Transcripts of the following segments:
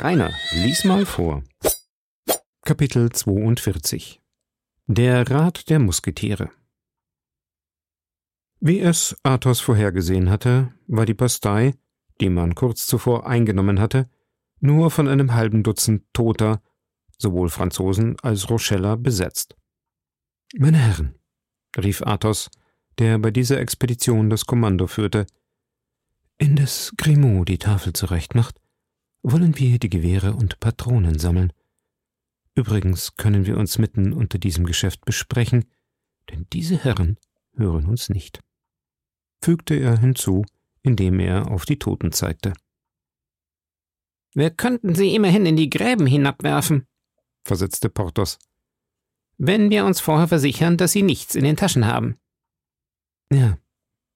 Rainer, lies mal vor. Kapitel 42 Der Rat der Musketiere Wie es Athos vorhergesehen hatte, war die Bastei, die man kurz zuvor eingenommen hatte, nur von einem halben Dutzend Toter, sowohl Franzosen als Rocheller, besetzt. Meine Herren, rief Athos, der bei dieser Expedition das Kommando führte, indes Grimaud die Tafel zurechtmacht, wollen wir die Gewehre und Patronen sammeln. Übrigens können wir uns mitten unter diesem Geschäft besprechen, denn diese Herren hören uns nicht, fügte er hinzu, indem er auf die Toten zeigte. Wir könnten sie immerhin in die Gräben hinabwerfen, versetzte Porthos. Wenn wir uns vorher versichern, dass sie nichts in den Taschen haben. Ja,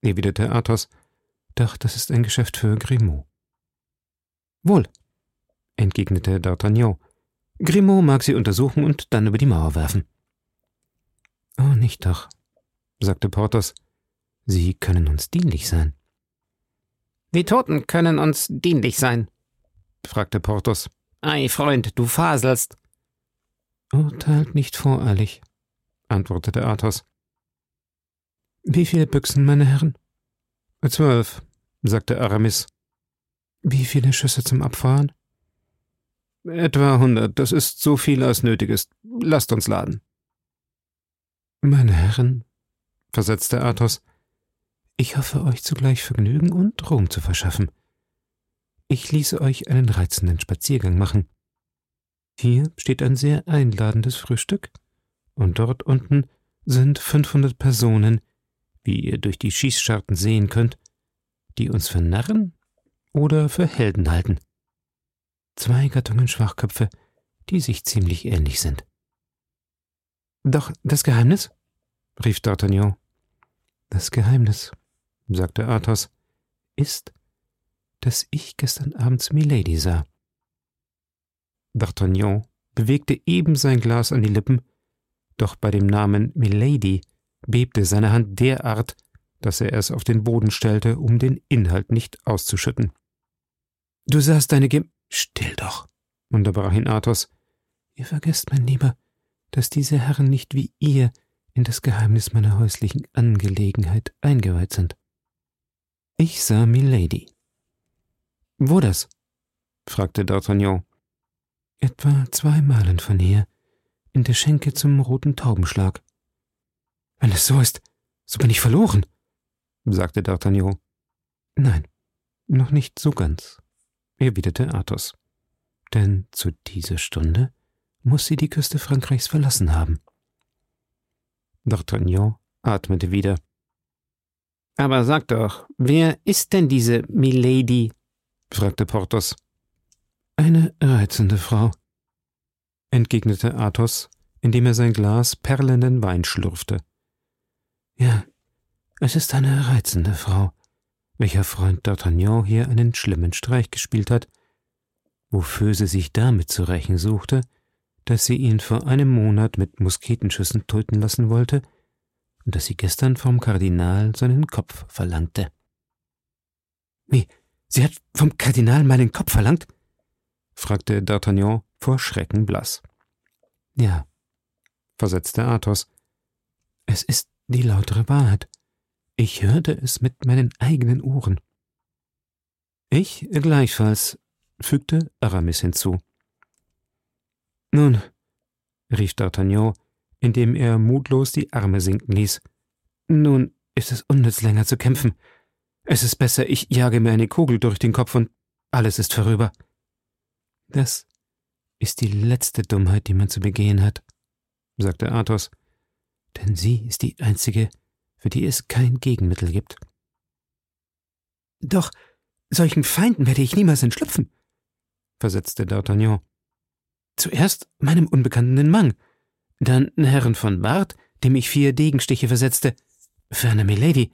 erwiderte Athos, doch das ist ein Geschäft für Grimaud. Wohl, entgegnete D'Artagnan. Grimaud mag sie untersuchen und dann über die Mauer werfen. Oh, nicht doch, sagte Porthos. Sie können uns dienlich sein. Die Toten können uns dienlich sein, fragte Porthos. Ei, Freund, du faselst. Urteilt nicht voreilig, antwortete Athos. Wie viele Büchsen, meine Herren? Zwölf, sagte Aramis. Wie viele Schüsse zum Abfahren? Etwa hundert. Das ist so viel, als nötig ist. Lasst uns laden. Meine Herren, versetzte Athos, ich hoffe, euch zugleich Vergnügen und Ruhm zu verschaffen. Ich ließe euch einen reizenden Spaziergang machen. Hier steht ein sehr einladendes Frühstück, und dort unten sind fünfhundert Personen, wie ihr durch die Schießscharten sehen könnt, die uns für Narren oder für Helden halten. Zwei Gattungen Schwachköpfe, die sich ziemlich ähnlich sind. Doch das Geheimnis? rief D'Artagnan. Das Geheimnis, sagte Athos, ist, dass ich gestern abends Milady sah. D'Artagnan bewegte eben sein Glas an die Lippen, doch bei dem Namen Milady bebte seine Hand derart, dass er es auf den Boden stellte, um den Inhalt nicht auszuschütten. Du sahst deine Gem. Still doch, unterbrach ihn Athos. Ihr vergesst, mein Lieber, dass diese Herren nicht wie ihr in das Geheimnis meiner häuslichen Angelegenheit eingeweiht sind. Ich sah Milady. Wo das? fragte D'Artagnan. Etwa zwei Meilen von hier, in der Schenke zum roten Taubenschlag. Wenn es so ist, so bin ich verloren, sagte D'Artagnan. Nein, noch nicht so ganz, erwiderte Athos. Denn zu dieser Stunde muss sie die Küste Frankreichs verlassen haben. D'Artagnan atmete wieder. Aber sag doch, wer ist denn diese Milady? fragte Porthos. Eine reizende Frau, entgegnete Athos, indem er sein Glas perlenden Wein schlürfte. Ja, es ist eine reizende Frau, welcher Freund D'Artagnan hier einen schlimmen Streich gespielt hat, wofür sie sich damit zu rächen suchte, dass sie ihn vor einem Monat mit Musketenschüssen töten lassen wollte und dass sie gestern vom Kardinal seinen Kopf verlangte. Wie, sie hat vom Kardinal meinen Kopf verlangt? fragte D'Artagnan vor Schrecken blass. Ja, versetzte Athos, es ist die lautere Wahrheit. Ich hörte es mit meinen eigenen Ohren. Ich gleichfalls, fügte Aramis hinzu. Nun, rief D'Artagnan, indem er mutlos die Arme sinken ließ. Nun ist es unnütz länger zu kämpfen. Es ist besser, ich jage mir eine Kugel durch den Kopf und alles ist vorüber. Das ist die letzte Dummheit, die man zu begehen hat, sagte Athos, denn sie ist die einzige, für die es kein Gegenmittel gibt. Doch solchen Feinden werde ich niemals entschlüpfen, versetzte D'Artagnan. Zuerst meinem unbekannten Mang, dann Herrn von Ward, dem ich vier Degenstiche versetzte, ferner Milady,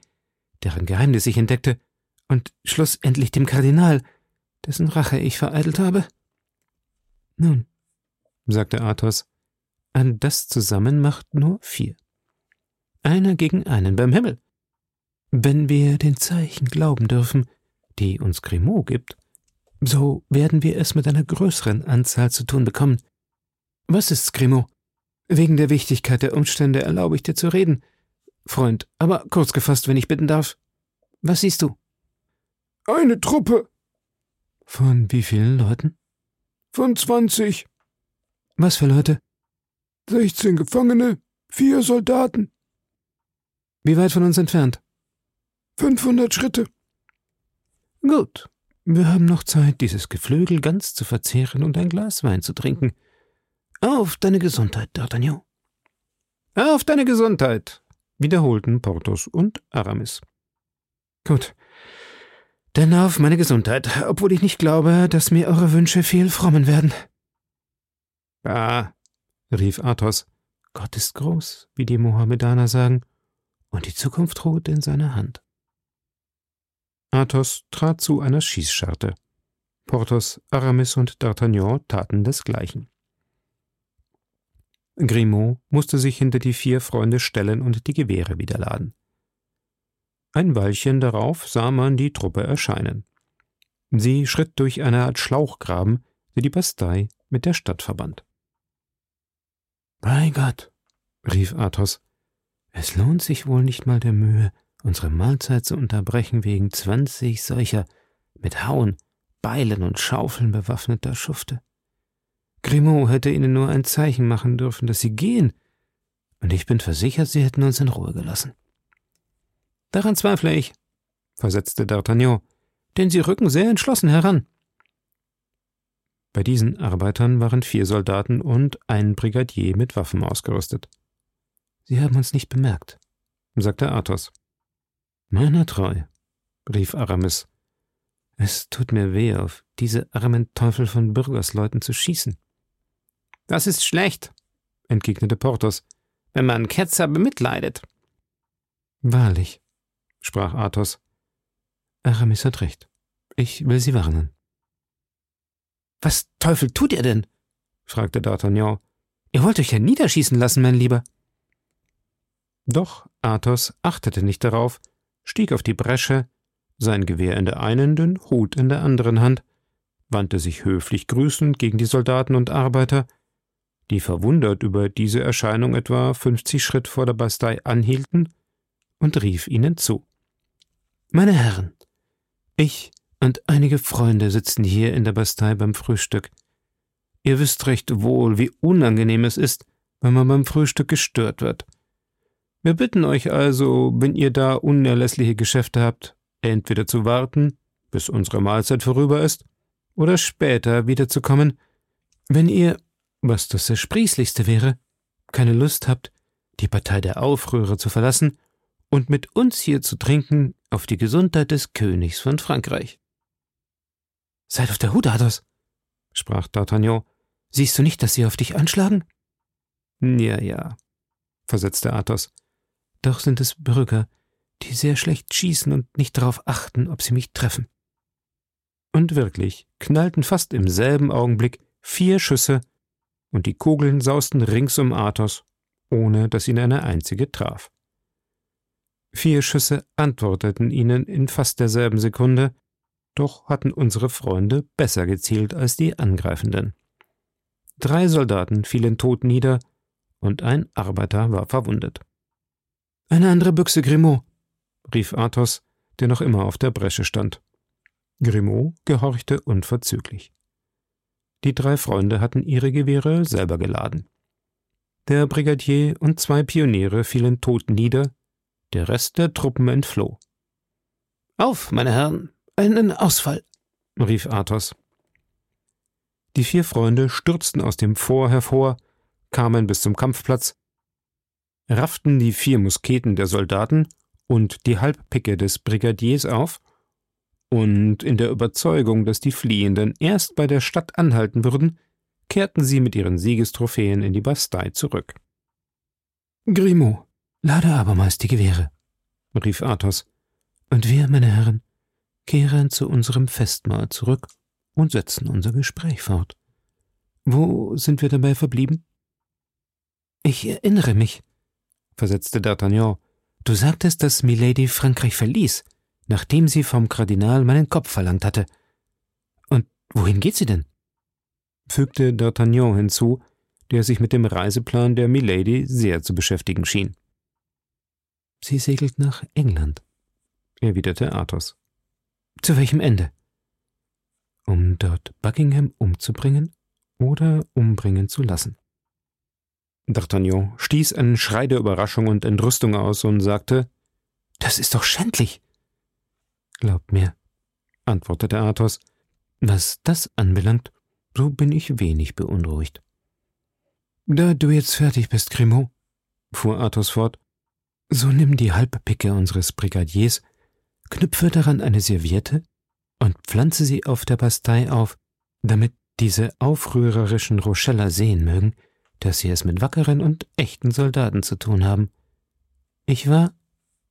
deren Geheimnis ich entdeckte, und schlussendlich dem Kardinal, dessen Rache ich vereitelt habe. Nun, sagte Athos, an das zusammen macht nur vier. Einer gegen einen beim Himmel. Wenn wir den Zeichen glauben dürfen, die uns Grimaud gibt, So werden wir es mit einer größeren Anzahl zu tun bekommen. Was ist's, Grimaud? Wegen der Wichtigkeit der Umstände erlaube ich dir zu reden. Freund, aber kurz gefasst, wenn ich bitten darf. Was siehst du? Eine Truppe. Von wie vielen Leuten? Von zwanzig. Was für Leute? Sechzehn Gefangene, vier Soldaten. Wie weit von uns entfernt? Fünfhundert Schritte. Gut. Wir haben noch Zeit, dieses Geflügel ganz zu verzehren und ein Glas Wein zu trinken. Auf deine Gesundheit, D'Artagnan. Auf deine Gesundheit, wiederholten Porthos und Aramis. Gut. Denn auf meine Gesundheit, obwohl ich nicht glaube, dass mir eure Wünsche viel frommen werden. Ah, rief Athos, Gott ist groß, wie die Mohammedaner sagen, und die Zukunft ruht in seiner Hand. Athos trat zu einer Schießscharte. Porthos, Aramis und D'Artagnan taten desgleichen. Grimaud musste sich hinter die vier Freunde stellen und die Gewehre wieder laden. Ein Weilchen darauf sah man die Truppe erscheinen. Sie schritt durch eine Art Schlauchgraben, der die Bastei mit der Stadt verband. Bei Gott, rief Athos, es lohnt sich wohl nicht mal der Mühe, unsere Mahlzeit zu unterbrechen wegen zwanzig solcher mit Hauen, Beilen und Schaufeln bewaffneter Schufte. Grimaud hätte ihnen nur ein Zeichen machen dürfen, dass sie gehen, und ich bin versichert, sie hätten uns in Ruhe gelassen. Daran zweifle ich, versetzte D'Artagnan, denn sie rücken sehr entschlossen heran. Bei diesen Arbeitern waren vier Soldaten und ein Brigadier mit Waffen ausgerüstet. Sie haben uns nicht bemerkt, sagte Athos. Meiner treu, rief Aramis. Es tut mir weh, auf diese armen Teufel von Bürgersleuten zu schießen. Das ist schlecht, entgegnete Porthos, wenn man Ketzer bemitleidet. Wahrlich, sprach Athos. Aramis hat recht. Ich will Sie warnen. Was Teufel tut ihr denn? fragte D'Artagnan. Ihr wollt euch ja niederschießen lassen, mein Lieber. Doch Athos achtete nicht darauf, stieg auf die Bresche, sein Gewehr in der einen, den Hut in der anderen Hand, wandte sich höflich grüßend gegen die Soldaten und Arbeiter, die verwundert über diese Erscheinung etwa fünfzig Schritt vor der Bastei anhielten, und rief ihnen zu. Meine Herren, ich und einige Freunde sitzen hier in der Bastei beim Frühstück. Ihr wisst recht wohl, wie unangenehm es ist, wenn man beim Frühstück gestört wird. Wir bitten euch also, wenn ihr da unerlässliche Geschäfte habt, entweder zu warten, bis unsere Mahlzeit vorüber ist, oder später wiederzukommen, wenn ihr was das Ersprießlichste wäre, keine Lust habt, die Partei der Aufrührer zu verlassen und mit uns hier zu trinken auf die Gesundheit des Königs von Frankreich. Seid auf der Hut, Athos, sprach D'Artagnan. Siehst du nicht, dass sie auf dich anschlagen? Ja, ja, versetzte Athos. Doch sind es Bürger, die sehr schlecht schießen und nicht darauf achten, ob sie mich treffen. Und wirklich knallten fast im selben Augenblick vier Schüsse und die Kugeln sausten rings um Athos, ohne dass ihn eine einzige traf. Vier Schüsse antworteten ihnen in fast derselben Sekunde, doch hatten unsere Freunde besser gezielt als die Angreifenden. Drei Soldaten fielen tot nieder, und ein Arbeiter war verwundet. Eine andere Büchse, Grimaud, rief Athos, der noch immer auf der Bresche stand. Grimaud gehorchte unverzüglich. Die drei Freunde hatten ihre Gewehre selber geladen. Der Brigadier und zwei Pioniere fielen tot nieder, der Rest der Truppen entfloh. Auf, meine Herren, einen Ausfall, rief Athos. Die vier Freunde stürzten aus dem Fort hervor, kamen bis zum Kampfplatz, rafften die vier Musketen der Soldaten und die Halbpicke des Brigadiers auf und in der Überzeugung, dass die Fliehenden erst bei der Stadt anhalten würden, kehrten sie mit ihren Siegestrophäen in die Bastei zurück. Grimaud, lade abermals die Gewehre, rief Athos, und wir, meine Herren, kehren zu unserem Festmahl zurück und setzen unser Gespräch fort. Wo sind wir dabei verblieben? Ich erinnere mich, versetzte D'Artagnan. Du sagtest, dass Milady Frankreich verließ nachdem sie vom Kardinal meinen Kopf verlangt hatte. Und Wohin geht sie denn? fügte D'Artagnan hinzu, der sich mit dem Reiseplan der Milady sehr zu beschäftigen schien. Sie segelt nach England, erwiderte Athos. Zu welchem Ende? Um dort Buckingham umzubringen oder umbringen zu lassen. D'Artagnan stieß einen Schrei der Überraschung und Entrüstung aus und sagte: Das ist doch schändlich! Glaubt mir, antwortete Athos, was das anbelangt, so bin ich wenig beunruhigt. Da du jetzt fertig bist, Grimaud, fuhr Athos fort, so nimm die Halbpicke unseres Brigadiers, knüpfe daran eine Serviette und pflanze sie auf der Bastei auf, damit diese aufrührerischen Rocheller sehen mögen, dass sie es mit wackeren und echten Soldaten zu tun haben. Ich war,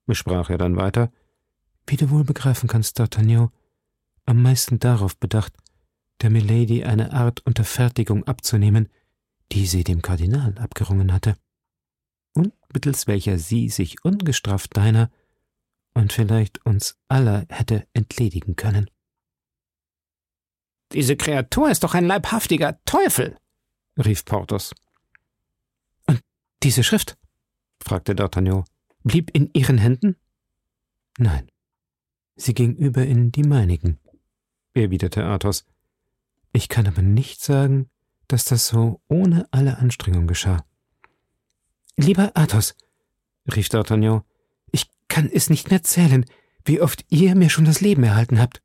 besprach er dann weiter, wie du wohl begreifen kannst, D'Artagnan, am meisten darauf bedacht, der Milady eine Art Unterfertigung abzunehmen, die sie dem Kardinal abgerungen hatte, und mittels welcher sie sich ungestraft deiner und vielleicht uns aller hätte entledigen können. Diese Kreatur ist doch ein leibhaftiger Teufel, rief Porthos. Diese Schrift? fragte D'Artagnan, blieb in Ihren Händen? Nein, sie ging über in die meinigen, erwiderte Athos. Ich kann aber nicht sagen, dass das so ohne alle Anstrengung geschah. Lieber Athos, rief D'Artagnan, ich kann es nicht mehr zählen, wie oft ihr mir schon das Leben erhalten habt.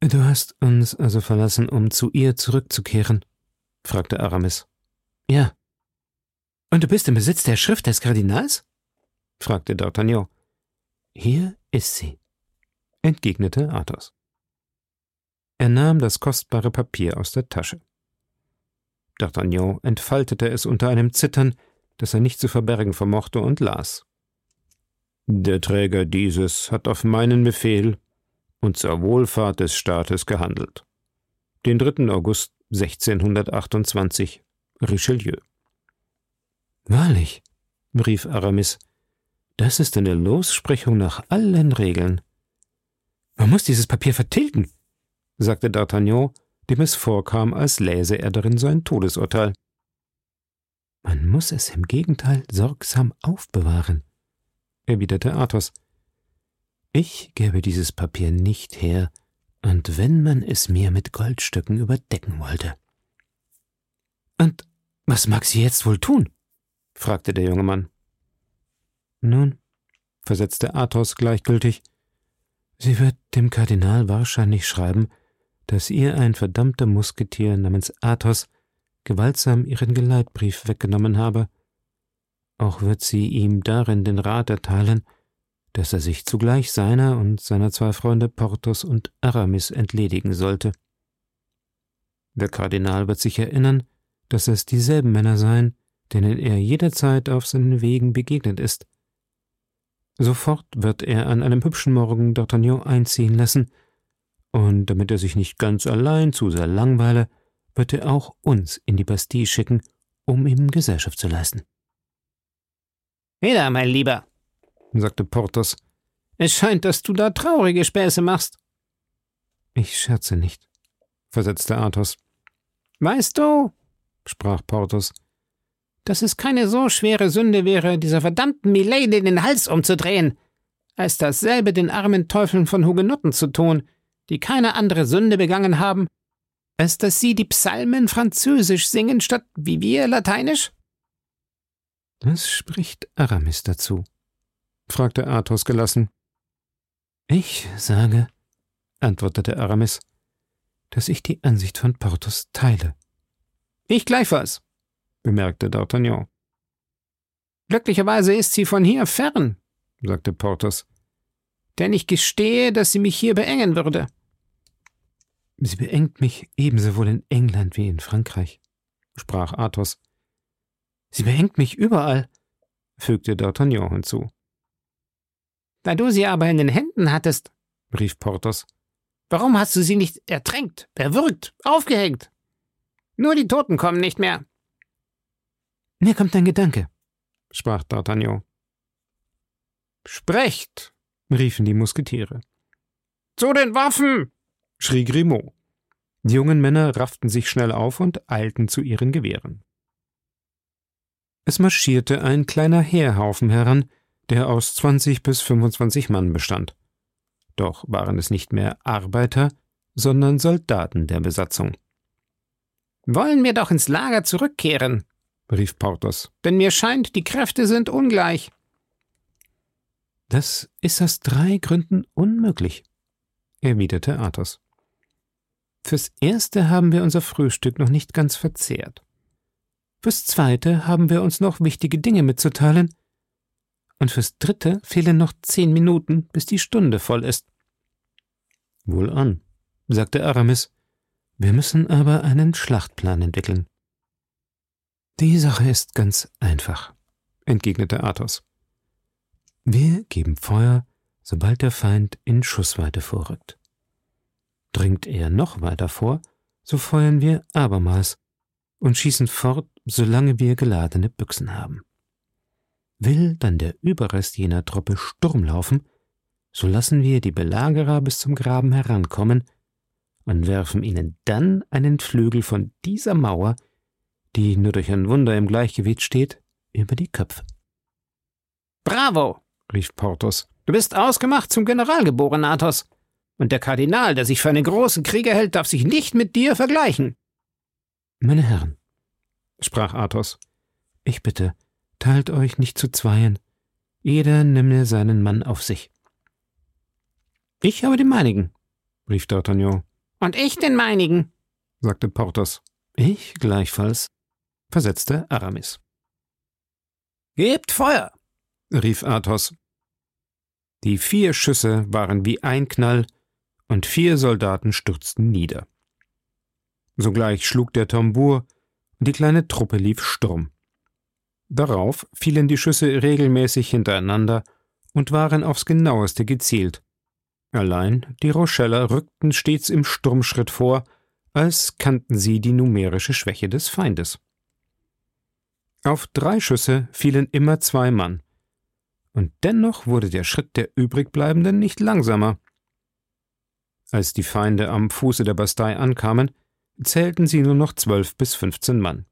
Du hast uns also verlassen, um zu ihr zurückzukehren? fragte Aramis. Ja. Und du bist im Besitz der Schrift des Kardinals? fragte D'Artagnan. Hier ist sie, entgegnete Athos. Er nahm das kostbare Papier aus der Tasche. D'Artagnan entfaltete es unter einem Zittern, das er nicht zu verbergen vermochte, und las. Der Träger dieses hat auf meinen Befehl und zur Wohlfahrt des Staates gehandelt. Den 3. August 1628 Richelieu. Wahrlich, rief Aramis, das ist eine Lossprechung nach allen Regeln. Man muss dieses Papier vertilgen, sagte D'Artagnan, dem es vorkam, als läse er darin sein Todesurteil. Man muss es im Gegenteil sorgsam aufbewahren, erwiderte Athos. Ich gäbe dieses Papier nicht her, und wenn man es mir mit Goldstücken überdecken wollte. Und was mag sie jetzt wohl tun? Fragte der junge Mann. Nun, versetzte Athos gleichgültig, sie wird dem Kardinal wahrscheinlich schreiben, dass ihr ein verdammter Musketier namens Athos gewaltsam ihren Geleitbrief weggenommen habe. Auch wird sie ihm darin den Rat erteilen, dass er sich zugleich seiner und seiner zwei Freunde Porthos und Aramis entledigen sollte. Der Kardinal wird sich erinnern, dass es dieselben Männer seien, denen er jederzeit auf seinen Wegen begegnet ist. Sofort wird er an einem hübschen Morgen D'Artagnan einziehen lassen und damit er sich nicht ganz allein zu sehr langweile, wird er auch uns in die Bastille schicken, um ihm Gesellschaft zu leisten. Wieder, mein Lieber, sagte Porthos. Es scheint, dass du da traurige Späße machst. Ich scherze nicht, versetzte Athos. Weißt du, sprach Porthos, dass es keine so schwere Sünde wäre, dieser verdammten Milady den Hals umzudrehen, als dasselbe den armen Teufeln von Hugenotten zu tun, die keine andere Sünde begangen haben, als dass sie die Psalmen französisch singen statt wie wir lateinisch? Was spricht Aramis dazu? fragte Athos gelassen. Ich sage, antwortete Aramis, dass ich die Ansicht von Porthos teile. Ich gleichfalls, bemerkte D'Artagnan. Glücklicherweise ist sie von hier fern, sagte Porthos, denn ich gestehe, dass sie mich hier beengen würde. Sie beengt mich ebenso wohl in England wie in Frankreich, sprach Athos. Sie beengt mich überall, fügte D'Artagnan hinzu. Da du sie aber in den Händen hattest, rief Porthos, warum hast du sie nicht ertränkt, erwürgt, aufgehängt? Nur die Toten kommen nicht mehr. Mir kommt ein Gedanke, sprach D'Artagnan. Sprecht, riefen die Musketiere. Zu den Waffen! schrie Grimaud. Die jungen Männer rafften sich schnell auf und eilten zu ihren Gewehren. Es marschierte ein kleiner Heerhaufen heran, der aus 20 bis 25 Mann bestand. Doch waren es nicht mehr Arbeiter, sondern Soldaten der Besatzung. Wollen wir doch ins Lager zurückkehren, rief Porthos, denn mir scheint, die Kräfte sind ungleich. Das ist aus drei Gründen unmöglich, erwiderte Athos. Fürs Erste haben wir unser Frühstück noch nicht ganz verzehrt. Fürs Zweite haben wir uns noch wichtige Dinge mitzuteilen. Und fürs Dritte fehlen noch zehn Minuten, bis die Stunde voll ist. Wohlan, sagte Aramis. Wir müssen aber einen Schlachtplan entwickeln. Die Sache ist ganz einfach, entgegnete Athos. Wir geben Feuer, sobald der Feind in Schussweite vorrückt. Dringt er noch weiter vor, so feuern wir abermals und schießen fort, solange wir geladene Büchsen haben. Will dann der Überrest jener Truppe Sturm laufen, so lassen wir die Belagerer bis zum Graben herankommen und werfen ihnen dann einen Flügel von dieser Mauer, die nur durch ein Wunder im Gleichgewicht steht, über die Köpfe. Bravo! rief Porthos. Du bist ausgemacht zum General geboren, Athos. Und der Kardinal, der sich für einen großen Krieger hält, darf sich nicht mit dir vergleichen. Meine Herren, sprach Athos, ich bitte, teilt euch nicht zu zweien. Jeder nehme seinen Mann auf sich. Ich habe den meinigen, rief D'Artagnan. Und ich den meinigen, sagte Porthos. Ich gleichfalls, versetzte Aramis. Gebt Feuer, rief Athos. Die vier Schüsse waren wie ein Knall, und vier Soldaten stürzten nieder. Sogleich schlug der Tambour, und die kleine Truppe lief Sturm. Darauf fielen die Schüsse regelmäßig hintereinander und waren aufs genaueste gezielt. Allein die Rocheller rückten stets im Sturmschritt vor, als kannten sie die numerische Schwäche des Feindes. Auf drei Schüsse fielen immer zwei Mann, und dennoch wurde der Schritt der übrigbleibenden nicht langsamer. Als die Feinde am Fuße der Bastei ankamen, zählten sie nur noch zwölf bis fünfzehn Mann.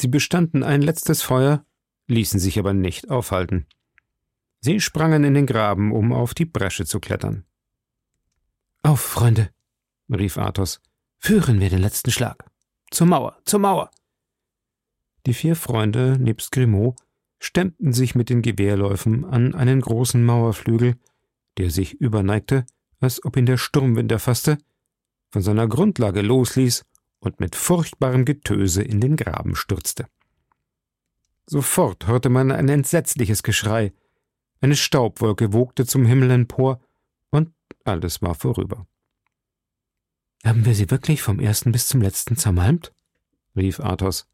Sie bestanden ein letztes Feuer, ließen sich aber nicht aufhalten. Sie sprangen in den Graben, um auf die Bresche zu klettern. Auf, Freunde, rief Athos, führen wir den letzten Schlag. Zur Mauer, zur Mauer. Die vier Freunde, nebst Grimaud, stemmten sich mit den Gewehrläufen an einen großen Mauerflügel, der sich überneigte, als ob ihn der Sturmwind erfasste, von seiner Grundlage losließ und mit furchtbarem Getöse in den Graben stürzte. Sofort hörte man ein entsetzliches Geschrei, eine Staubwolke wogte zum Himmel empor, und alles war vorüber. Haben wir sie wirklich vom ersten bis zum letzten zermalmt? rief Athos.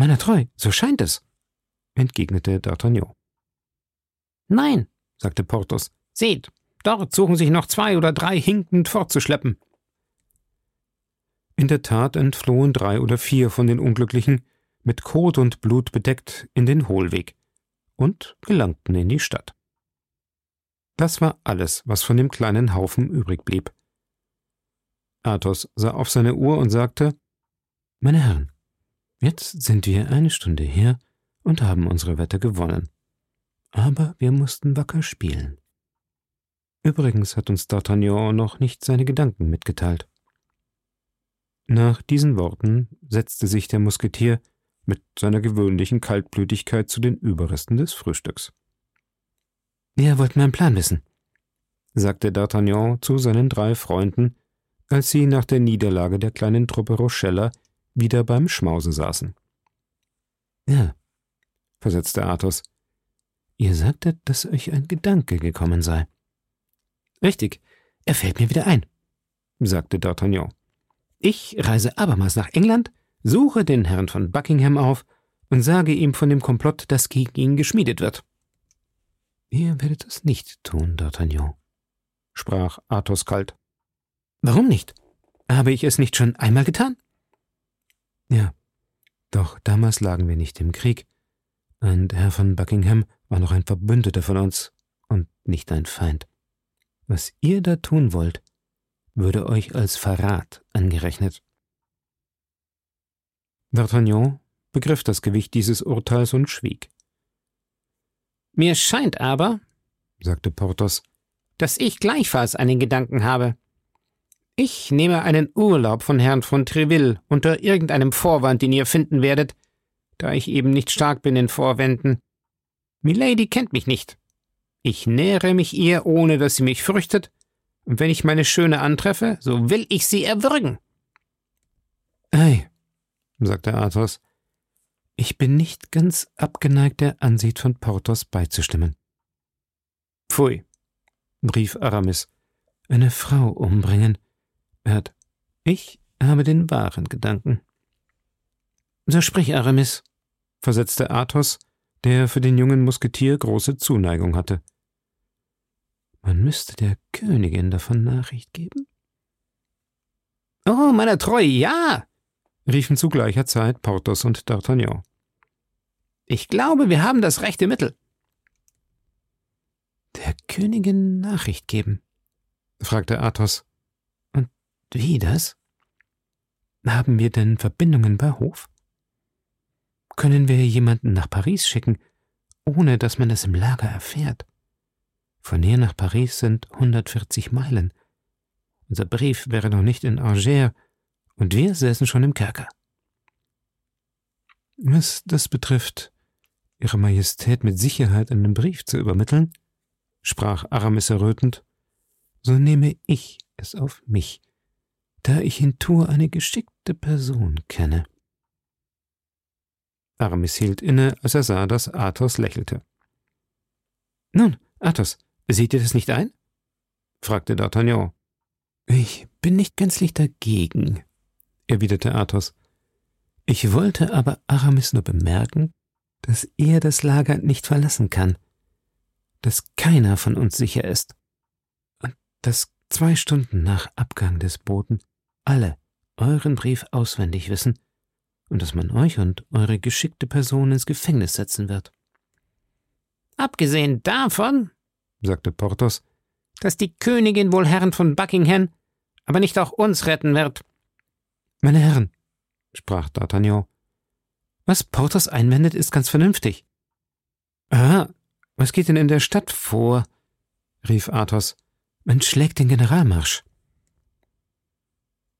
Meiner treu, so scheint es, entgegnete D'Artagnan. Nein, sagte Porthos. Seht, dort suchen sich noch zwei oder drei hinkend fortzuschleppen. In der Tat entflohen drei oder vier von den Unglücklichen, mit Kot und Blut bedeckt, in den Hohlweg und gelangten in die Stadt. Das war alles, was von dem kleinen Haufen übrig blieb. Athos sah auf seine Uhr und sagte Meine Herren, jetzt sind wir eine Stunde her und haben unsere Wette gewonnen. Aber wir mussten wacker spielen. Übrigens hat uns D'Artagnan noch nicht seine Gedanken mitgeteilt. Nach diesen Worten setzte sich der Musketier mit seiner gewöhnlichen Kaltblütigkeit zu den Überresten des Frühstücks. Wir wollten meinen Plan wissen, sagte D'Artagnan zu seinen drei Freunden, als sie nach der Niederlage der kleinen Truppe Rochella wieder beim Schmause saßen. Ja, versetzte Athos. Ihr sagtet, dass euch ein Gedanke gekommen sei. Richtig, er fällt mir wieder ein, sagte D'Artagnan. Ich reise abermals nach England, suche den Herrn von Buckingham auf und sage ihm von dem Komplott, das gegen ihn geschmiedet wird. Ihr werdet es nicht tun, D'Artagnan, sprach Athos kalt. Warum nicht? Habe ich es nicht schon einmal getan? Ja, doch damals lagen wir nicht im Krieg, und Herr von Buckingham war noch ein Verbündeter von uns und nicht ein Feind. Was ihr da tun wollt, würde euch als Verrat angerechnet. D'Artagnan begriff das Gewicht dieses Urteils und schwieg. Mir scheint aber, sagte Porthos, dass ich gleichfalls einen Gedanken habe. Ich nehme einen Urlaub von Herrn von Treville unter irgendeinem Vorwand, den ihr finden werdet, da ich eben nicht stark bin in Vorwänden. Milady kennt mich nicht. Ich nähere mich ihr, ohne dass sie mich fürchtet, und wenn ich meine Schöne antreffe, so will ich sie erwürgen. Ei, sagte Athos, ich bin nicht ganz abgeneigt, der Ansicht von Porthos beizustimmen. Pfui, rief Aramis, eine Frau umbringen. Hört, ich habe den wahren Gedanken. So sprich, Aramis, versetzte Athos, der für den jungen Musketier große Zuneigung hatte. Man müsste der Königin davon Nachricht geben? Oh, meiner Treue, ja, riefen zu gleicher Zeit Porthos und D'Artagnan. Ich glaube, wir haben das rechte Mittel. Der Königin Nachricht geben? fragte Athos. Wie das? Haben wir denn Verbindungen bei Hof? Können wir jemanden nach Paris schicken, ohne dass man es im Lager erfährt? Von hier nach Paris sind 140 Meilen. Unser Brief wäre noch nicht in Angers, und wir säßen schon im Kerker. Was das betrifft, Ihre Majestät mit Sicherheit einen Brief zu übermitteln, sprach Aramis errötend, so nehme ich es auf mich, da ich in Tours eine geschickte Person kenne. Aramis hielt inne, als er sah, dass Athos lächelte. Nun, Athos, seht ihr das nicht ein? fragte D'Artagnan. Ich bin nicht gänzlich dagegen, erwiderte Athos. Ich wollte aber Aramis nur bemerken, dass er das Lager nicht verlassen kann, dass keiner von uns sicher ist und dass zwei Stunden nach Abgang des Boten alle euren Brief auswendig wissen und dass man euch und eure geschickte Person ins Gefängnis setzen wird. Abgesehen davon, sagte Porthos, dass die Königin wohl Herrn von Buckingham, aber nicht auch uns retten wird. Meine Herren, sprach D'Artagnan, was Porthos einwendet, ist ganz vernünftig. Ah, was geht denn in der Stadt vor? rief Athos. Man schlägt den Generalmarsch.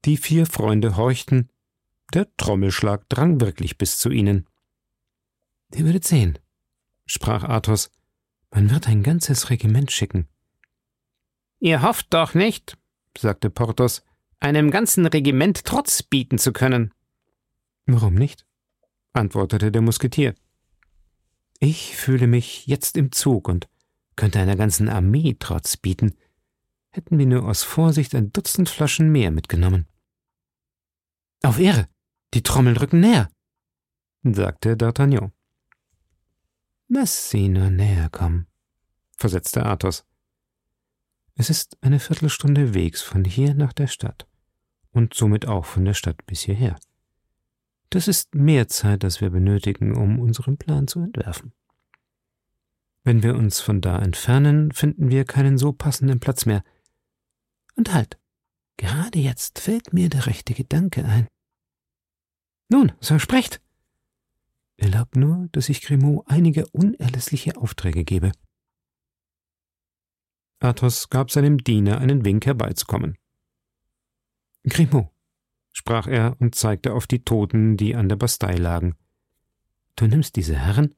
Die vier Freunde horchten der Trommelschlag drang wirklich bis zu ihnen. Ihr werdet sehen, sprach Athos, man wird ein ganzes Regiment schicken. Ihr hofft doch nicht, sagte Porthos, einem ganzen Regiment Trotz bieten zu können. Warum nicht? antwortete der Musketier. Ich fühle mich jetzt im Zug und könnte einer ganzen Armee Trotz bieten, hätten wir nur aus Vorsicht ein Dutzend Flaschen mehr mitgenommen. Auf Ehre, die Trommeln rücken näher, sagte D'Artagnan. Lass sie nur näher kommen, versetzte Athos. Es ist eine Viertelstunde Wegs von hier nach der Stadt und somit auch von der Stadt bis hierher. Das ist mehr Zeit, als wir benötigen, um unseren Plan zu entwerfen. Wenn wir uns von da entfernen, finden wir keinen so passenden Platz mehr. Und halt, gerade jetzt fällt mir der rechte Gedanke ein. Nun, so sprecht. Erlaubt nur, dass ich Grimaud einige unerlässliche Aufträge gebe. Athos gab seinem Diener einen Wink herbeizukommen. Grimaud, sprach er und zeigte auf die Toten, die an der Bastei lagen. Du nimmst diese Herren,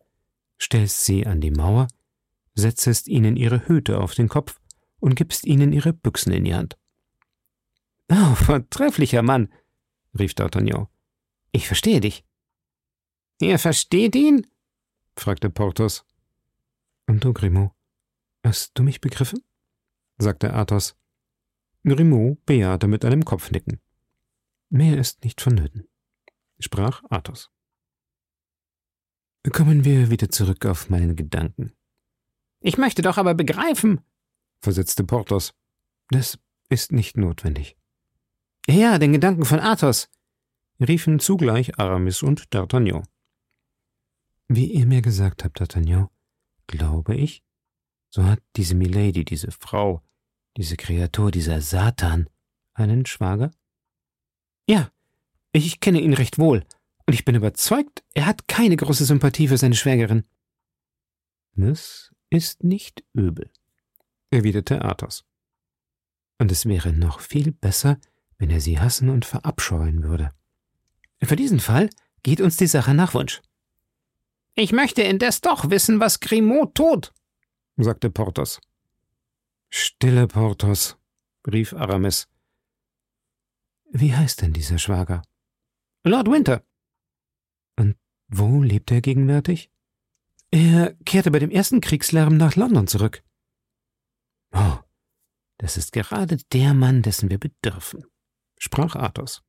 stellst sie an die Mauer, setzest ihnen ihre Hüte auf den Kopf und gibst ihnen ihre Büchsen in die Hand. Oh, vortrefflicher Mann, rief D'Artagnan. Ich verstehe dich. Ihr versteht ihn? fragte Porthos. Und du, Grimaud, hast du mich begriffen? sagte Athos. Grimaud bejahte mit einem Kopfnicken. Mehr ist nicht vonnöten, sprach Athos. Kommen wir wieder zurück auf meinen Gedanken. Ich möchte doch aber begreifen, versetzte Porthos. Das ist nicht notwendig. Ja, den Gedanken von Athos riefen zugleich Aramis und D'Artagnan. Wie ihr mir gesagt habt, D'Artagnan, glaube ich, so hat diese Milady, diese Frau, diese Kreatur, dieser Satan, einen Schwager? Ja, ich kenne ihn recht wohl, und ich bin überzeugt, er hat keine große Sympathie für seine Schwägerin. Das ist nicht übel, erwiderte Athos. Und es wäre noch viel besser, wenn er sie hassen und verabscheuen würde. Für diesen Fall geht uns die Sache nach Wunsch. Ich möchte indes doch wissen, was Grimaud tut, sagte Porthos. Stille, Porthos, rief Aramis. Wie heißt denn dieser Schwager? Lord Winter. Und wo lebt er gegenwärtig? Er kehrte bei dem ersten Kriegslärm nach London zurück. Oh, das ist gerade der Mann, dessen wir bedürfen, sprach Athos.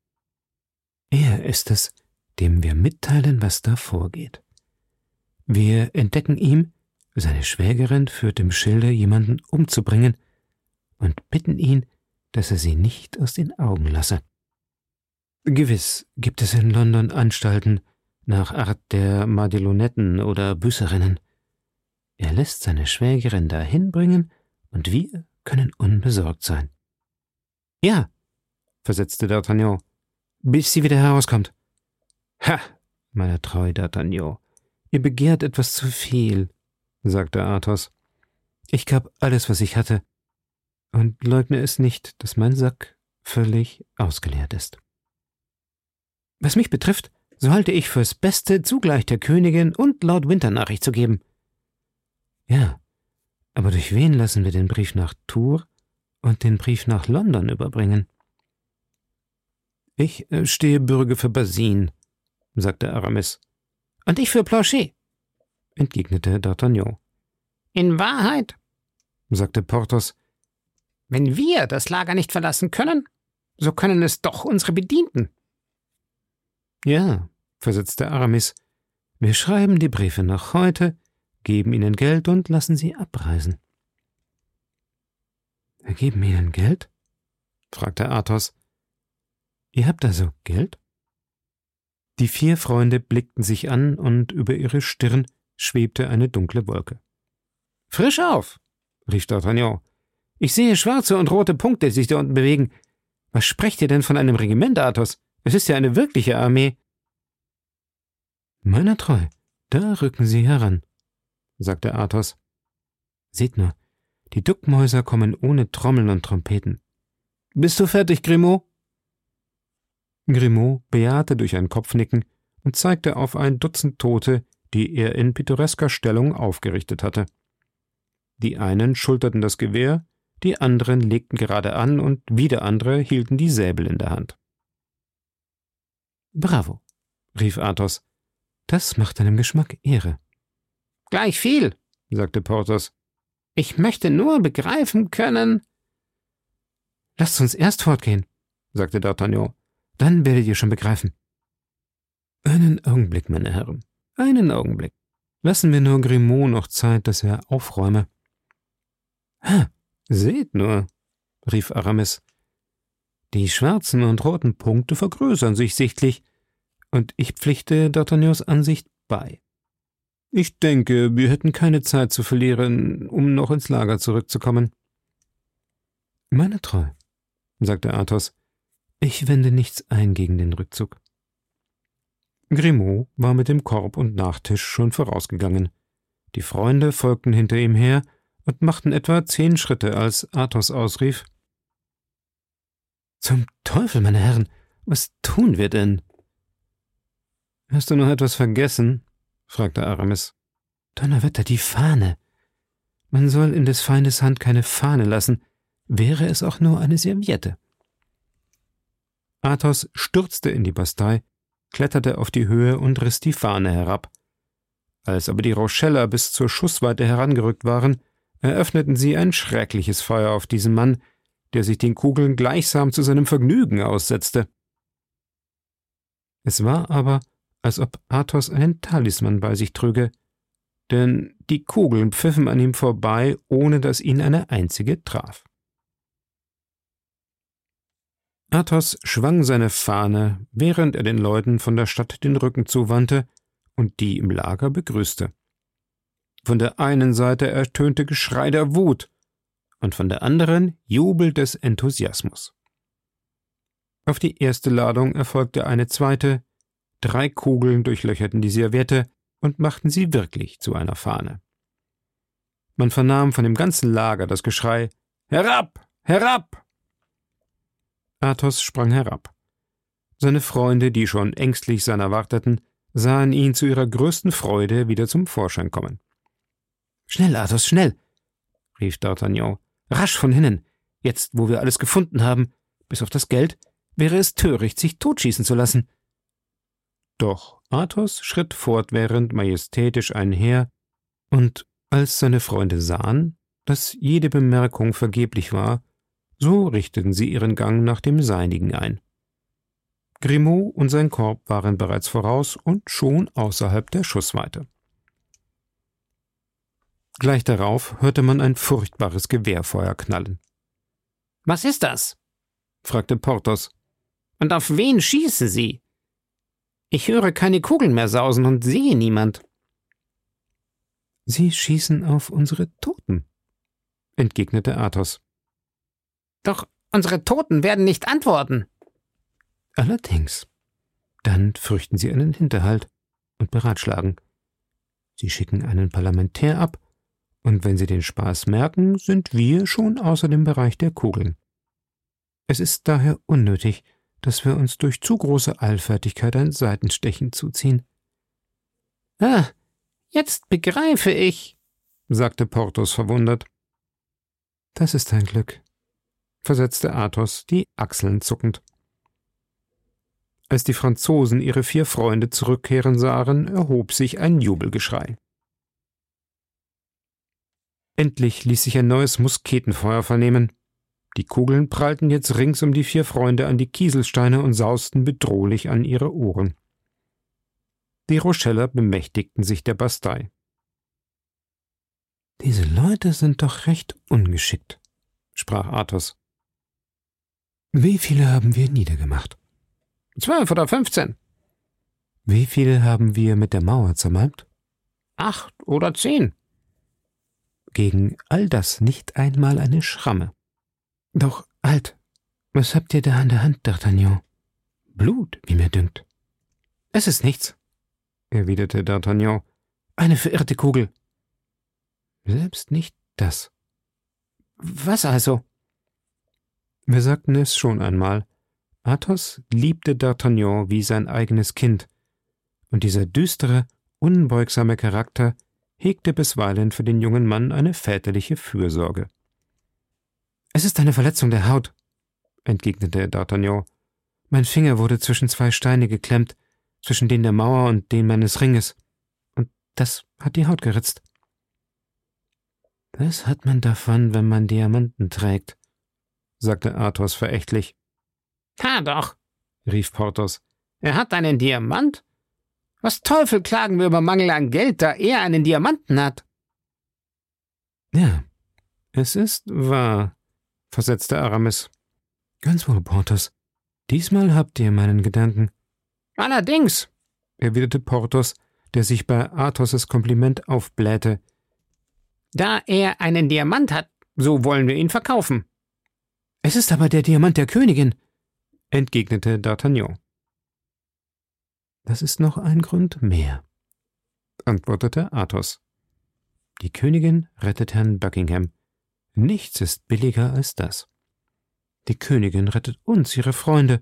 Er ist es, dem wir mitteilen, was da vorgeht. Wir entdecken ihm, seine Schwägerin führt im Schilde, jemanden umzubringen, und bitten ihn, dass er sie nicht aus den Augen lasse. Gewiss gibt es in London Anstalten nach Art der Madelonetten oder Büßerinnen. Er lässt seine Schwägerin dahin bringen, und wir können unbesorgt sein. Ja, versetzte D'Artagnan, bis sie wieder herauskommt. Ha, meine treue D'Artagnan, ihr begehrt etwas zu viel, sagte Athos. Ich gab alles, was ich hatte, und leugne es nicht, dass mein Sack völlig ausgeleert ist. Was mich betrifft, so halte ich fürs Beste, zugleich der Königin und Lord Winter Nachricht zu geben. Ja, aber durch wen lassen wir den Brief nach Tours und den Brief nach London überbringen? Ich äh, stehe Bürge für Basin, sagte Aramis. Und ich für Planchet, entgegnete D'Artagnan. In Wahrheit, sagte Porthos, wenn wir das Lager nicht verlassen können, so können es doch unsere Bedienten. Ja, versetzte Aramis, wir schreiben die Briefe noch heute, geben ihnen Geld und lassen sie abreisen. Wir geben ihnen Geld? fragte Athos. Ihr habt also Geld? Die vier Freunde blickten sich an, und über ihre Stirn schwebte eine dunkle Wolke. Frisch auf, rief D'Artagnan. Ich sehe schwarze und rote Punkte sich da unten bewegen. Was sprecht ihr denn von einem Regiment, Athos? Es ist ja eine wirkliche Armee. Meiner treu, da rücken sie heran, sagte Athos. Seht nur, die Duckmäuser kommen ohne Trommeln und Trompeten. Bist du fertig, Grimaud? Grimaud bejahte durch ein Kopfnicken und zeigte auf ein Dutzend Tote, die er in pittoresker Stellung aufgerichtet hatte. Die einen schulterten das Gewehr, die anderen legten gerade an und wieder andere hielten die Säbel in der Hand. Bravo, rief Athos. Das macht deinem Geschmack Ehre. Gleich viel, sagte Porthos. Ich möchte nur begreifen können. Lasst uns erst fortgehen, sagte D'Artagnan. Dann werdet ihr schon begreifen. Einen Augenblick, meine Herren, einen Augenblick. Lassen wir nur Grimaud noch Zeit, dass er aufräume. Ha, seht nur, rief Aramis. Die schwarzen und roten Punkte vergrößern sich sichtlich, und ich pflichte D'Artagnans Ansicht bei. Ich denke, wir hätten keine Zeit zu verlieren, um noch ins Lager zurückzukommen. Meine Treu, sagte Athos, ich wende nichts ein gegen den Rückzug. Grimaud war mit dem Korb und Nachtisch schon vorausgegangen. Die Freunde folgten hinter ihm her und machten etwa zehn Schritte, als Athos ausrief Zum Teufel, meine Herren, was tun wir denn? Hast du noch etwas vergessen? fragte Aramis. Donnerwetter, die Fahne. Man soll in des Feindes Hand keine Fahne lassen, wäre es auch nur eine Serviette. Athos stürzte in die Bastei, kletterte auf die Höhe und riss die Fahne herab. Als aber die Rocheller bis zur Schussweite herangerückt waren, eröffneten sie ein schreckliches Feuer auf diesen Mann, der sich den Kugeln gleichsam zu seinem Vergnügen aussetzte. Es war aber, als ob Athos einen Talisman bei sich trüge, denn die Kugeln pfiffen an ihm vorbei, ohne dass ihn eine einzige traf. Athos schwang seine Fahne, während er den Leuten von der Stadt den Rücken zuwandte und die im Lager begrüßte. Von der einen Seite ertönte Geschrei der Wut und von der anderen Jubel des Enthusiasmus. Auf die erste Ladung erfolgte eine zweite, drei Kugeln durchlöcherten die Serviette und machten sie wirklich zu einer Fahne. Man vernahm von dem ganzen Lager das Geschrei Herab. Herab. Athos sprang herab. Seine Freunde, die schon ängstlich seiner warteten, sahen ihn zu ihrer größten Freude wieder zum Vorschein kommen. Schnell, Athos, schnell! rief D'Artagnan. Rasch von hinnen! Jetzt, wo wir alles gefunden haben, bis auf das Geld, wäre es töricht, sich totschießen zu lassen. Doch Athos schritt fortwährend majestätisch einher, und als seine Freunde sahen, dass jede Bemerkung vergeblich war, so richteten sie ihren Gang nach dem seinigen ein. Grimaud und sein Korb waren bereits voraus und schon außerhalb der Schussweite. Gleich darauf hörte man ein furchtbares Gewehrfeuer knallen. Was ist das? fragte Porthos. Und auf wen schießen Sie? Ich höre keine Kugeln mehr sausen und sehe niemand. Sie schießen auf unsere Toten, entgegnete Athos. Doch unsere Toten werden nicht antworten. Allerdings. Dann fürchten sie einen Hinterhalt und beratschlagen. Sie schicken einen Parlamentär ab, und wenn sie den Spaß merken, sind wir schon außer dem Bereich der Kugeln. Es ist daher unnötig, dass wir uns durch zu große Eilfertigkeit ein Seitenstechen zuziehen. Ah, jetzt begreife ich, sagte Porthos verwundert. Das ist ein Glück, versetzte Athos, die Achseln zuckend. Als die Franzosen ihre vier Freunde zurückkehren sahen, erhob sich ein Jubelgeschrei. Endlich ließ sich ein neues Musketenfeuer vernehmen. Die Kugeln prallten jetzt rings um die vier Freunde an die Kieselsteine und sausten bedrohlich an ihre Ohren. Die Rocheller bemächtigten sich der Bastei. Diese Leute sind doch recht ungeschickt, sprach Athos. Wie viele haben wir niedergemacht? Zwölf oder fünfzehn. Wie viele haben wir mit der Mauer zermalmt? Acht oder zehn. Gegen all das nicht einmal eine Schramme. Doch, halt, was habt ihr da an der Hand, D'Artagnan? Blut, wie mir dünkt. Es ist nichts, erwiderte D'Artagnan. Eine verirrte Kugel. Selbst nicht das. Was also? Wir sagten es schon einmal. Athos liebte D'Artagnan wie sein eigenes Kind, und dieser düstere, unbeugsame Charakter hegte bisweilen für den jungen Mann eine väterliche Fürsorge. Es ist eine Verletzung der Haut, entgegnete D'Artagnan. Mein Finger wurde zwischen zwei Steine geklemmt, zwischen den der Mauer und den meines Ringes, und das hat die Haut geritzt. Das hat man davon, wenn man Diamanten trägt, sagte Athos verächtlich. Ha doch, rief Porthos. Er hat einen Diamant? Was Teufel klagen wir über Mangel an Geld, da er einen Diamanten hat? Ja, es ist wahr, versetzte Aramis. Ganz wohl, Porthos. Diesmal habt ihr meinen Gedanken. Allerdings, erwiderte Porthos, der sich bei Athos' Kompliment aufblähte. Da er einen Diamant hat, so wollen wir ihn verkaufen. Es ist aber der Diamant der Königin, entgegnete D'Artagnan. Das ist noch ein Grund mehr, antwortete Athos. Die Königin rettet Herrn Buckingham. Nichts ist billiger als das. Die Königin rettet uns, ihre Freunde,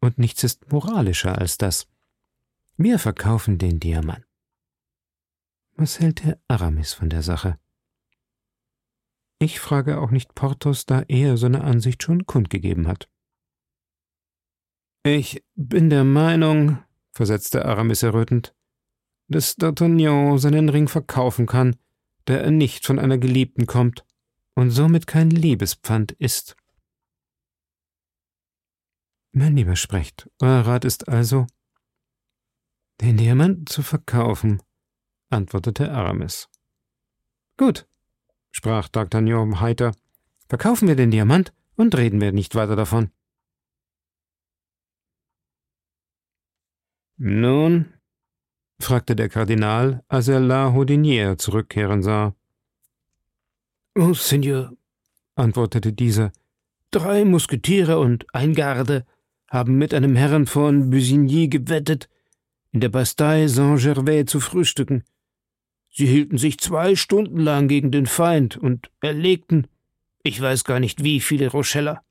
und nichts ist moralischer als das. Wir verkaufen den Diamant. Was hält Herr Aramis von der Sache? Ich frage auch nicht Porthos, da er seine Ansicht schon kundgegeben hat. Ich bin der Meinung, versetzte Aramis errötend, dass D'Artagnan seinen Ring verkaufen kann, da er nicht von einer Geliebten kommt und somit kein Liebespfand ist. Mein Lieber sprecht, euer Rat ist also, den Diamanten zu verkaufen, antwortete Aramis. Gut, sprach D'Artagnan heiter, verkaufen wir den Diamant und reden wir nicht weiter davon. Nun? fragte der Kardinal, als er La Houdinière zurückkehren sah. Oh, Seigneur, antwortete dieser, drei Musketiere und ein Garde haben mit einem Herrn von Busigny gewettet, in der Bastei Saint-Gervais zu frühstücken. Sie hielten sich zwei Stunden lang gegen den Feind und erlegten, ich weiß gar nicht wie viele Rocheller.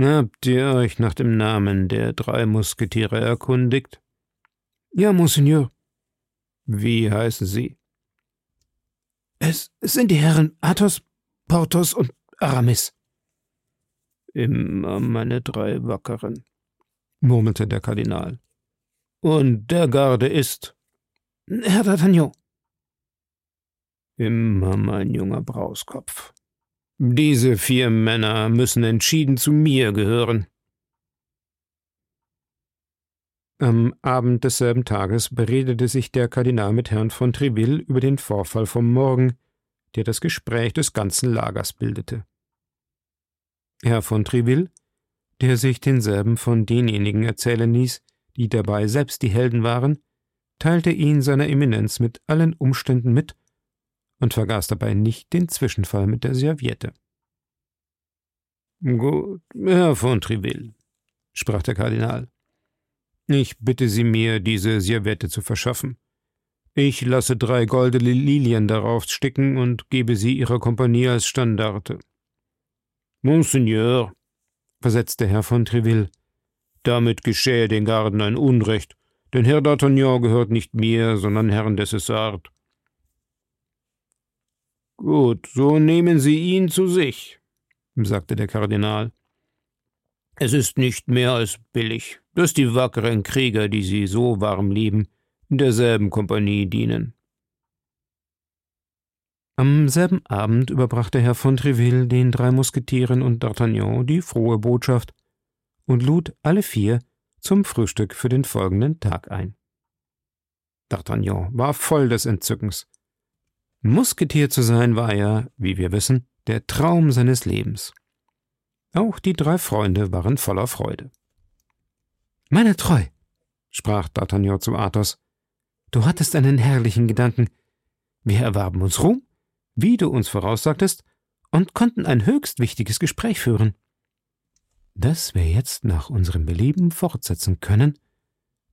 Habt ihr euch nach dem Namen der drei Musketiere erkundigt? Ja, Monseigneur. Wie heißen sie? Es sind die Herren Athos, Porthos und Aramis. Immer meine drei Wackeren, murmelte der Kardinal. Und der Garde ist. Herr D'Artagnan. Immer mein junger Brauskopf. Diese vier Männer müssen entschieden zu mir gehören. Am Abend desselben Tages beredete sich der Kardinal mit Herrn von Treville über den Vorfall vom Morgen, der das Gespräch des ganzen Lagers bildete. Herr von Treville, der sich denselben von denjenigen erzählen ließ, die dabei selbst die Helden waren, teilte ihn seiner Eminenz mit allen Umständen mit und vergaß dabei nicht den Zwischenfall mit der Serviette. Gut, Herr von Treville, sprach der Kardinal, ich bitte Sie mir, diese Serviette zu verschaffen. Ich lasse drei goldene Lilien darauf sticken und gebe sie Ihrer Kompanie als Standarte. Monseigneur, versetzte Herr von Treville, damit geschähe den Garden ein Unrecht, denn Herr d'Artagnan gehört nicht mir, sondern Herrn des Essart. Gut, so nehmen Sie ihn zu sich, sagte der Kardinal. Es ist nicht mehr als billig, dass die wackeren Krieger, die Sie so warm lieben, in derselben Kompanie dienen. Am selben Abend überbrachte Herr von Treville den drei Musketieren und D'Artagnan die frohe Botschaft und lud alle vier zum Frühstück für den folgenden Tag ein. D'Artagnan war voll des Entzückens. Musketier zu sein war ja, wie wir wissen, der Traum seines Lebens. Auch die drei Freunde waren voller Freude. Meine Treu, sprach D'Artagnan zu Athos, du hattest einen herrlichen Gedanken. Wir erwarben uns Ruhm, wie du uns voraussagtest, und konnten ein höchst wichtiges Gespräch führen. Das wir jetzt nach unserem Belieben fortsetzen können,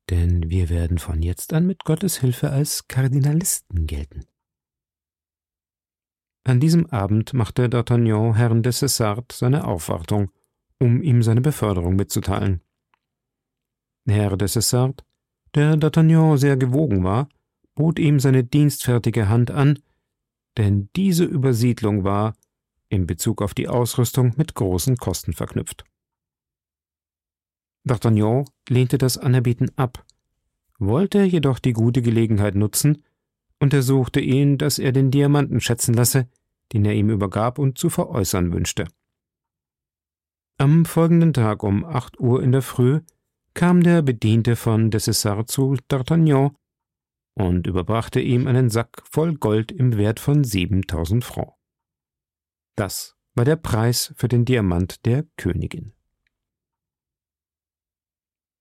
denn wir werden von jetzt an mit Gottes Hilfe als Kardinalisten gelten. An diesem Abend machte D'Artagnan Herrn de Cessart seine Aufwartung, um ihm seine Beförderung mitzuteilen. Herr de Cessart, der D'Artagnan sehr gewogen war, bot ihm seine dienstfertige Hand an, denn diese Übersiedlung war, in Bezug auf die Ausrüstung, mit großen Kosten verknüpft. D'Artagnan lehnte das Anerbieten ab, wollte jedoch die gute Gelegenheit nutzen und ersuchte ihn, dass er den Diamanten schätzen lasse, den er ihm übergab und zu veräußern wünschte. Am folgenden Tag um acht Uhr in der Früh kam der Bediente von Dessessart zu D'Artagnan und überbrachte ihm einen Sack voll Gold im Wert von siebentausend Francs. Das war der Preis für den Diamant der Königin.